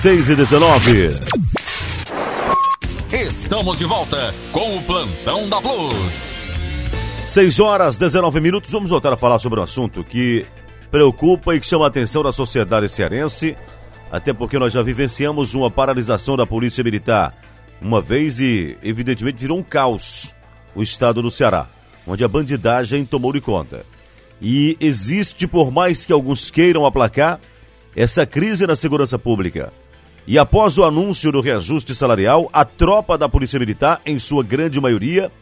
Seis e dezenove. Estamos de volta com o Plantão da Plus. 6 horas 19 minutos. Vamos voltar a falar sobre um assunto que preocupa e que chama a atenção da sociedade cearense, até porque nós já vivenciamos uma paralisação da Polícia Militar uma vez e, evidentemente, virou um caos o estado do Ceará, onde a bandidagem tomou de conta. E existe, por mais que alguns queiram aplacar, essa crise na segurança pública. E após o anúncio do reajuste salarial, a tropa da Polícia Militar, em sua grande maioria,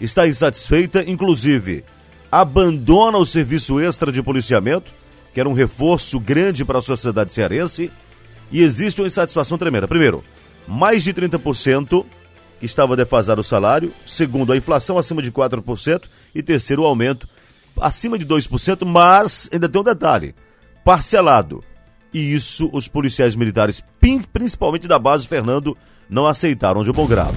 está insatisfeita, inclusive abandona o serviço extra de policiamento, que era um reforço grande para a sociedade cearense, e existe uma insatisfação tremenda. Primeiro, mais de 30% que estava defasado o salário, segundo, a inflação acima de 4%, e terceiro, o aumento acima de 2%, mas ainda tem um detalhe, parcelado. E isso os policiais militares, principalmente da base Fernando, não aceitaram de bom grado.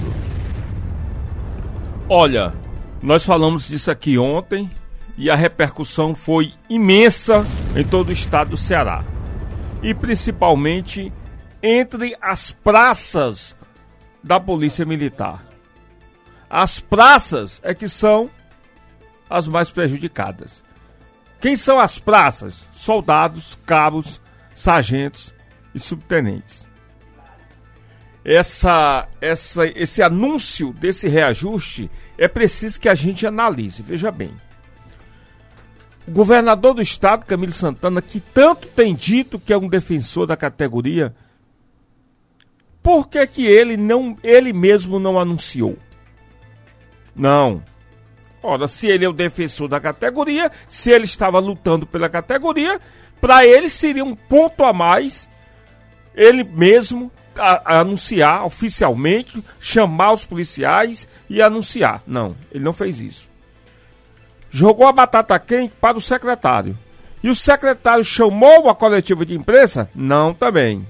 Olha, nós falamos disso aqui ontem e a repercussão foi imensa em todo o estado do Ceará. E principalmente entre as praças da Polícia Militar. As praças é que são as mais prejudicadas. Quem são as praças? Soldados, cabos, sargentos e subtenentes. Essa, essa, esse anúncio desse reajuste é preciso que a gente analise. Veja bem. O governador do estado, Camilo Santana, que tanto tem dito que é um defensor da categoria, por que, que ele não ele mesmo não anunciou? Não. Ora, se ele é o defensor da categoria, se ele estava lutando pela categoria, para ele seria um ponto a mais ele mesmo a, a anunciar oficialmente, chamar os policiais e anunciar. Não, ele não fez isso. Jogou a batata quente para o secretário. E o secretário chamou a coletiva de imprensa? Não, também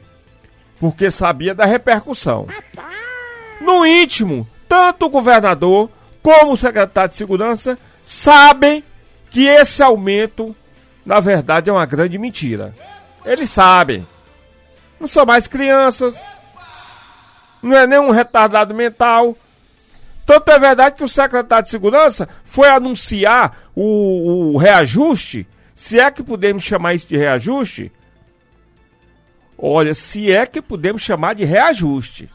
porque sabia da repercussão. No íntimo, tanto o governador como o secretário de segurança sabem que esse aumento, na verdade, é uma grande mentira. Eles sabem. Não são mais crianças, não é nenhum retardado mental. Tanto é verdade que o secretário de segurança foi anunciar o, o reajuste, se é que podemos chamar isso de reajuste, Olha, se é que podemos chamar de reajuste.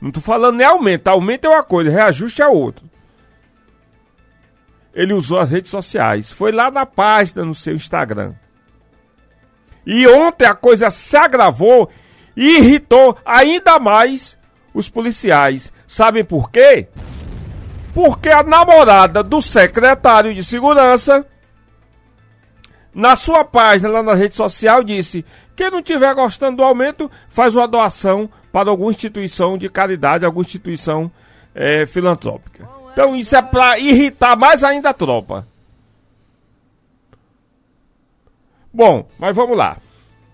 Não estou falando nem aumento. Aumento é uma coisa, reajuste é outra. Ele usou as redes sociais. Foi lá na página no seu Instagram. E ontem a coisa se agravou e irritou ainda mais os policiais. Sabem por quê? Porque a namorada do secretário de segurança, na sua página lá na rede social, disse: quem não estiver gostando do aumento, faz uma doação para alguma instituição de caridade, alguma instituição é, filantrópica. Então isso é para irritar mais ainda a tropa. Bom, mas vamos lá.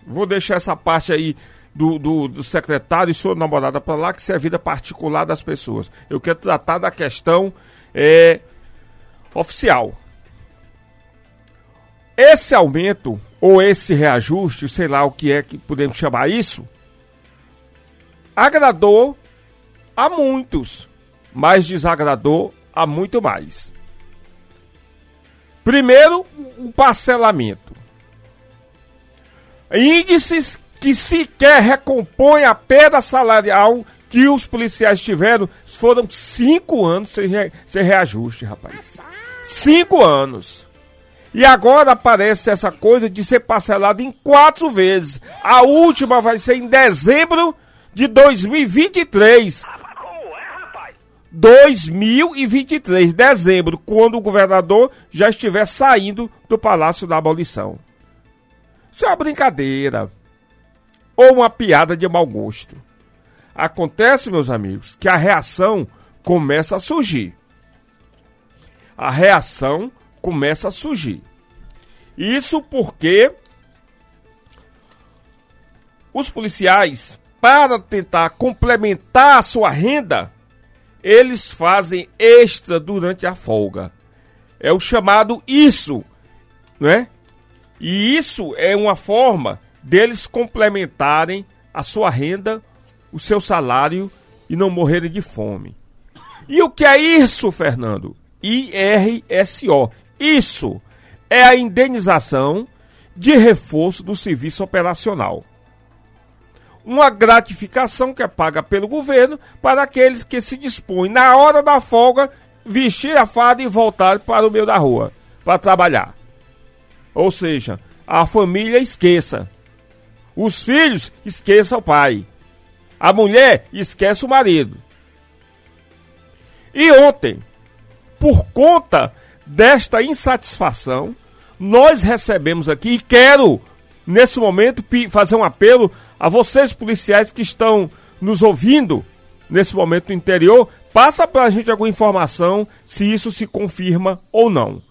Vou deixar essa parte aí do, do, do secretário e sua namorada para lá, que isso é a vida particular das pessoas. Eu quero tratar da questão é, oficial. Esse aumento ou esse reajuste, sei lá o que é que podemos chamar isso, agradou a muitos, mas desagradou a muito mais. Primeiro, o parcelamento. Índices que sequer recompõem a perda salarial que os policiais tiveram foram cinco anos sem, re, sem reajuste, rapaz. Cinco anos. E agora aparece essa coisa de ser parcelado em quatro vezes. A última vai ser em dezembro de 2023. 2023, dezembro, quando o governador já estiver saindo do Palácio da Abolição. Isso é uma brincadeira. Ou uma piada de mau gosto. Acontece, meus amigos, que a reação começa a surgir. A reação começa a surgir. Isso porque os policiais, para tentar complementar a sua renda, eles fazem extra durante a folga. É o chamado isso, não é? E isso é uma forma deles complementarem a sua renda, o seu salário e não morrerem de fome. E o que é isso, Fernando? IRSO. Isso é a indenização de reforço do serviço operacional. Uma gratificação que é paga pelo governo para aqueles que se dispõem, na hora da folga, vestir a farda e voltar para o meio da rua para trabalhar. Ou seja, a família esqueça. Os filhos esqueça o pai. A mulher esquece o marido. E ontem, por conta desta insatisfação, nós recebemos aqui e quero, nesse momento, fazer um apelo a vocês policiais que estão nos ouvindo nesse momento no interior, passa para a gente alguma informação se isso se confirma ou não.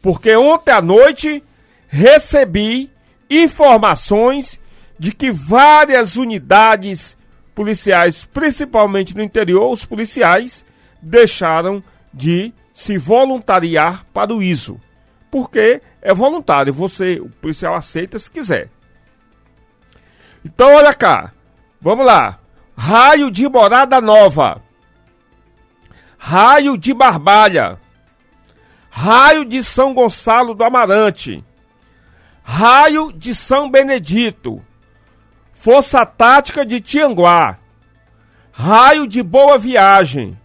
Porque ontem à noite recebi informações de que várias unidades policiais, principalmente no interior, os policiais deixaram de se voluntariar para o ISO. Porque é voluntário, você, o policial aceita se quiser. Então olha cá, vamos lá. Raio de Morada Nova. Raio de Barbalha. Raio de São Gonçalo do Amarante. Raio de São Benedito. Força Tática de Tianguá. Raio de Boa Viagem.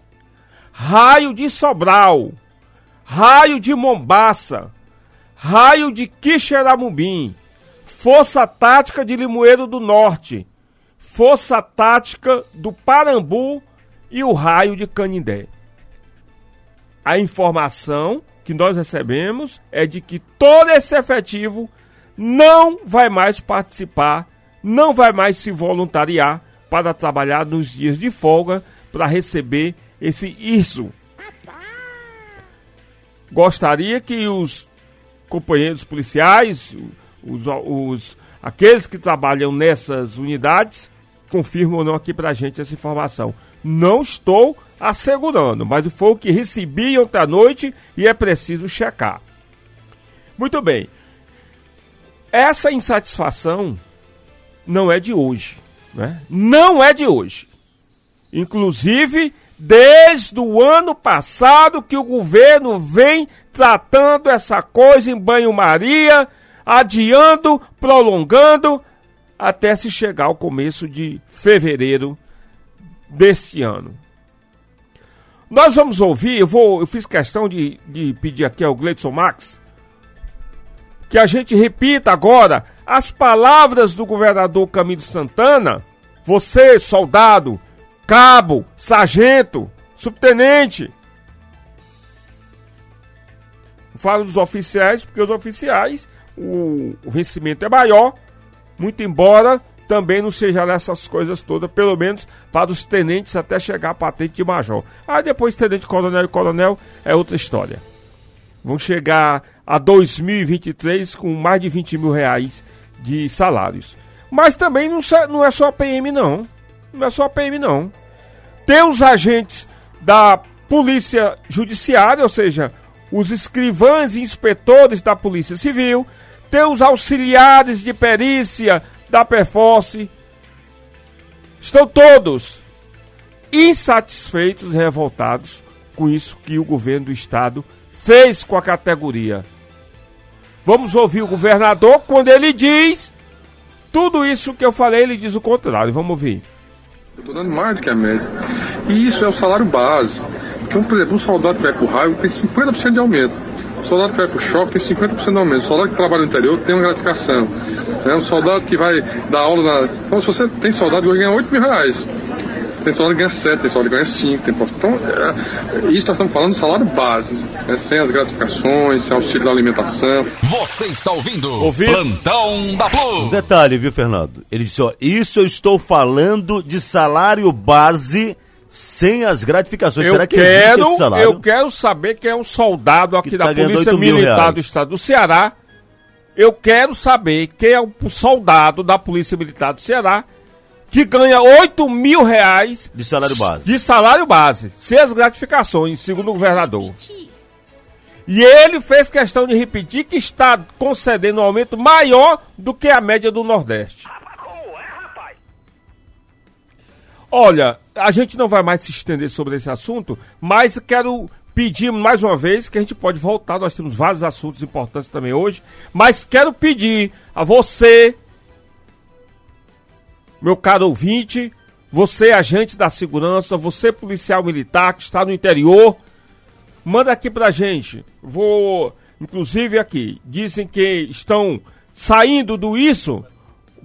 Raio de Sobral. Raio de Mombaça. Raio de Quixeramobim. Força Tática de Limoeiro do Norte. Força Tática do Parambu e o Raio de Canindé. A informação que nós recebemos é de que todo esse efetivo não vai mais participar, não vai mais se voluntariar para trabalhar nos dias de folga para receber esse ISO. Gostaria que os companheiros policiais, os, os, aqueles que trabalham nessas unidades, confirmam ou não aqui pra gente essa informação. Não estou assegurando, mas foi o que recebi ontem à noite e é preciso checar. Muito bem. Essa insatisfação não é de hoje. Né? Não é de hoje. Inclusive, desde o ano passado que o governo vem tratando essa coisa em banho-maria, adiando, prolongando, até se chegar ao começo de fevereiro deste ano. Nós vamos ouvir, eu, vou, eu fiz questão de, de pedir aqui ao Gleidson Max que a gente repita agora as palavras do governador Camilo Santana. Você, soldado, cabo, sargento, subtenente. Falo dos oficiais, porque os oficiais, o, o vencimento é maior, muito embora também não seja nessas coisas todas, pelo menos para os tenentes até chegar a patente de major. Aí depois tenente coronel e coronel é outra história. Vão chegar a 2023 com mais de 20 mil reais de salários. Mas também não, não é só a PM não. Não é só a PM não. Tem os agentes da Polícia Judiciária, ou seja, os escrivães e inspetores da Polícia Civil, tem os auxiliares de perícia da Perforce. Estão todos insatisfeitos revoltados com isso que o governo do estado fez com a categoria. Vamos ouvir o governador quando ele diz tudo isso que eu falei, ele diz o contrário. Vamos ouvir. Eu estou dando mais do que a média. E isso é o salário base. Um, por exemplo, um soldado que vai para o raio tem 50% de aumento. O soldado que vai para o choque tem 50% de aumento. O soldado que trabalha no interior tem uma gratificação. É um soldado que vai dar aula na. Então, se você tem soldado que vai ganhar 8 mil reais. Tem soldado que ganha 7, tem soldado que ganha 5. Tem... Então, é... isso nós estamos falando do salário base. Né? Sem as gratificações, sem auxílio da alimentação. Você está ouvindo Ouvir? Plantão da Plus. Um detalhe, viu, Fernando? Ele disse, ó, isso eu estou falando de salário base sem as gratificações. Eu Será que quero, eu quero saber quem é um soldado aqui que da tá Polícia Militar do Estado do Ceará. Eu quero saber quem é o soldado da Polícia Militar do Ceará que ganha 8 mil reais De salário base. de salário base, sem as gratificações, segundo o governador. E ele fez questão de repetir que está concedendo um aumento maior do que a média do Nordeste. Olha, a gente não vai mais se estender sobre esse assunto, mas quero pedir mais uma vez que a gente pode voltar, nós temos vários assuntos importantes também hoje, mas quero pedir a você, meu caro ouvinte, você agente da segurança, você policial militar que está no interior, manda aqui pra gente. Vou, inclusive aqui, dizem que estão saindo do isso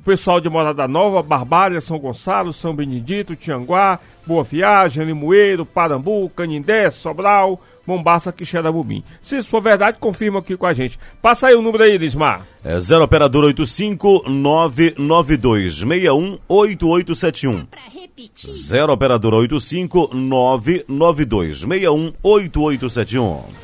pessoal de Morada Nova, Barbária, São Gonçalo, São Benedito, Tianguá, Boa Viagem, Limoeiro, Parambu, Canindé, Sobral, Mombaça, Quixeramobim. Se isso for verdade, confirma aqui com a gente. Passa aí o número aí, Lismar. É 0 operador 85 992 61 8871. 0 operador 85 992 61 8871.